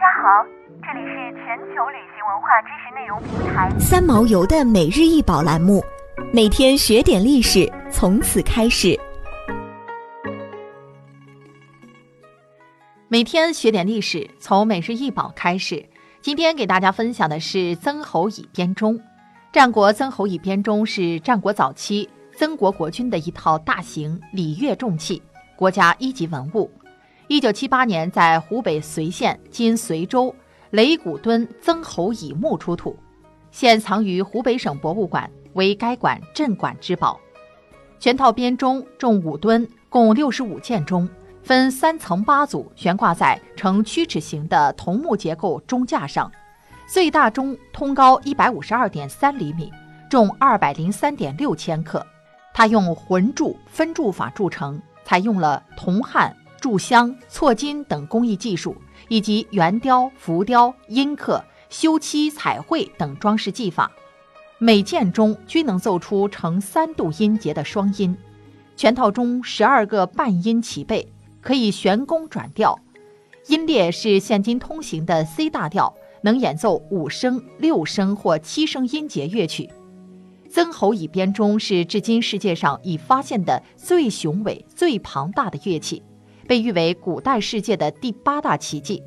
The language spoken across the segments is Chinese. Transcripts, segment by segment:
家好，这里是全球旅行文化知识内容平台三毛游的每日一宝栏目，每天学点历史，从此开始。每天学点历史，从每日一宝开始。今天给大家分享的是曾侯乙编钟。战国曾侯乙编钟是战国早期曾国国君的一套大型礼乐重器，国家一级文物。一九七八年在湖北随县（今随州）雷鼓墩曾侯乙墓出土，现藏于湖北省博物馆，为该馆镇馆之宝。全套编钟重五吨，共六十五件钟。分三层八组悬挂在呈曲尺形的桐木结构钟架上，最大钟通高一百五十二点三厘米，重二百零三点六千克。它用浑铸分铸法铸成，采用了铜焊、铸镶、错金等工艺技术，以及圆雕、浮雕、阴刻、修漆、彩绘等装饰技法。每件中均能奏出呈三度音节的双音，全套中十二个半音齐备。可以旋弓转调，音列是现今通行的 C 大调，能演奏五声、六声或七声音节乐曲。曾侯乙编钟是至今世界上已发现的最雄伟、最庞大的乐器，被誉为古代世界的第八大奇迹。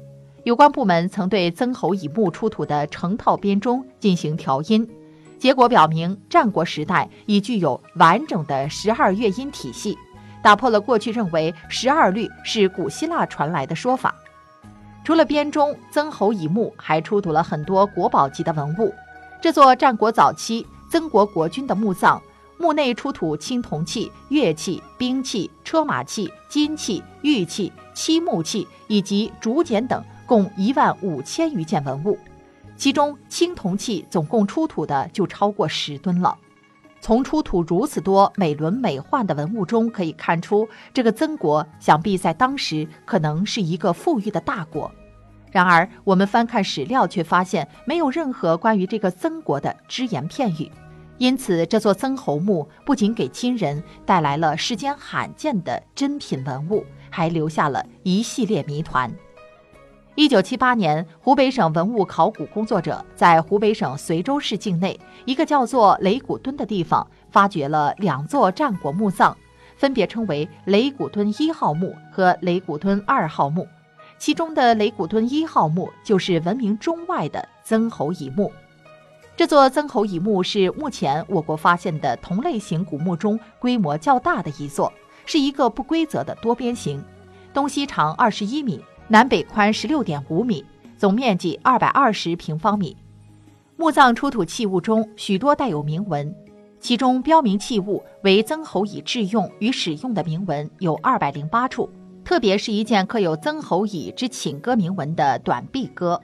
有关部门曾对曾侯乙墓出土的成套编钟进行调音，结果表明战国时代已具有完整的十二乐音体系。打破了过去认为十二律是古希腊传来的说法。除了编钟，曾侯乙墓还出土了很多国宝级的文物。这座战国早期曾国国君的墓葬，墓内出土青铜器、乐器、兵器、车马器、金器、玉器、漆木器以及竹简等，共一万五千余件文物。其中青铜器总共出土的就超过十吨了。从出土如此多美轮美奂的文物中可以看出，这个曾国想必在当时可能是一个富裕的大国。然而，我们翻看史料却发现没有任何关于这个曾国的只言片语。因此，这座曾侯墓不仅给亲人带来了世间罕见的珍品文物，还留下了一系列谜团。一九七八年，湖北省文物考古工作者在湖北省随州市境内一个叫做雷鼓墩的地方，发掘了两座战国墓葬，分别称为雷鼓墩一号墓和雷鼓墩二号墓。其中的雷鼓墩一号墓就是闻名中外的曾侯乙墓。这座曾侯乙墓是目前我国发现的同类型古墓中规模较大的一座，是一个不规则的多边形，东西长二十一米。南北宽十六点五米，总面积二百二十平方米。墓葬出土器物中许多带有铭文，其中标明器物为曾侯乙制用与使用的铭文有二百零八处，特别是一件刻有曾侯乙之寝歌铭文的短壁戈，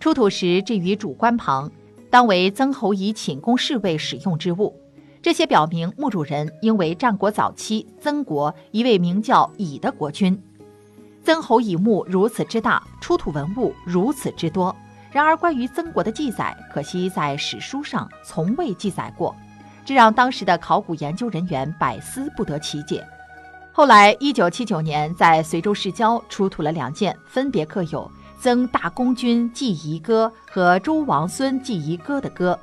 出土时置于主棺旁，当为曾侯乙寝宫侍卫使用之物。这些表明墓主人应为战国早期曾国一位名叫乙的国君。曾侯乙墓如此之大，出土文物如此之多，然而关于曾国的记载，可惜在史书上从未记载过，这让当时的考古研究人员百思不得其解。后来，一九七九年，在随州市郊出土了两件，分别刻有“曾大公君祭仪歌”和“周王孙祭仪歌”的歌。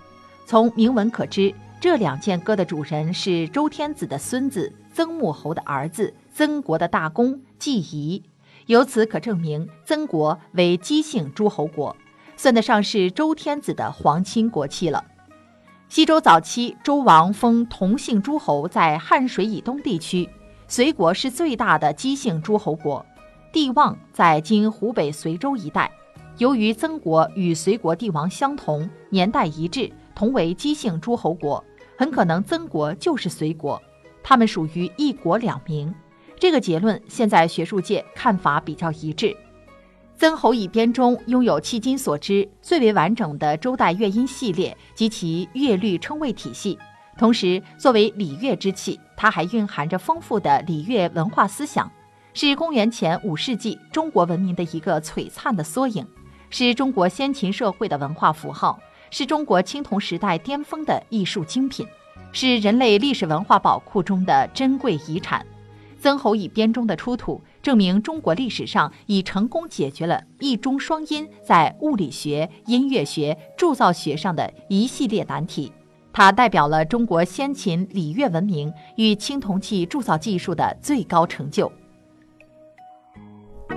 从铭文可知，这两件歌的主人是周天子的孙子曾穆侯的儿子曾国的大公季仪。由此可证明，曾国为姬姓诸侯国，算得上是周天子的皇亲国戚了。西周早期，周王封同姓诸侯在汉水以东地区，随国是最大的姬姓诸侯国，帝望在今湖北随州一带。由于曾国与随国帝王相同，年代一致，同为姬姓诸侯国，很可能曾国就是随国，他们属于一国两名。这个结论现在学术界看法比较一致。曾侯乙编钟拥有迄今所知最为完整的周代乐音系列及其乐律称谓体系，同时作为礼乐之器，它还蕴含着丰富的礼乐文化思想，是公元前五世纪中国文明的一个璀璨的缩影，是中国先秦社会的文化符号，是中国青铜时代巅峰的艺术精品，是人类历史文化宝库中的珍贵遗产。曾侯乙编钟的出土，证明中国历史上已成功解决了一中双音在物理学、音乐学、铸造学上的一系列难题。它代表了中国先秦礼乐文明与青铜器铸造技术的最高成就。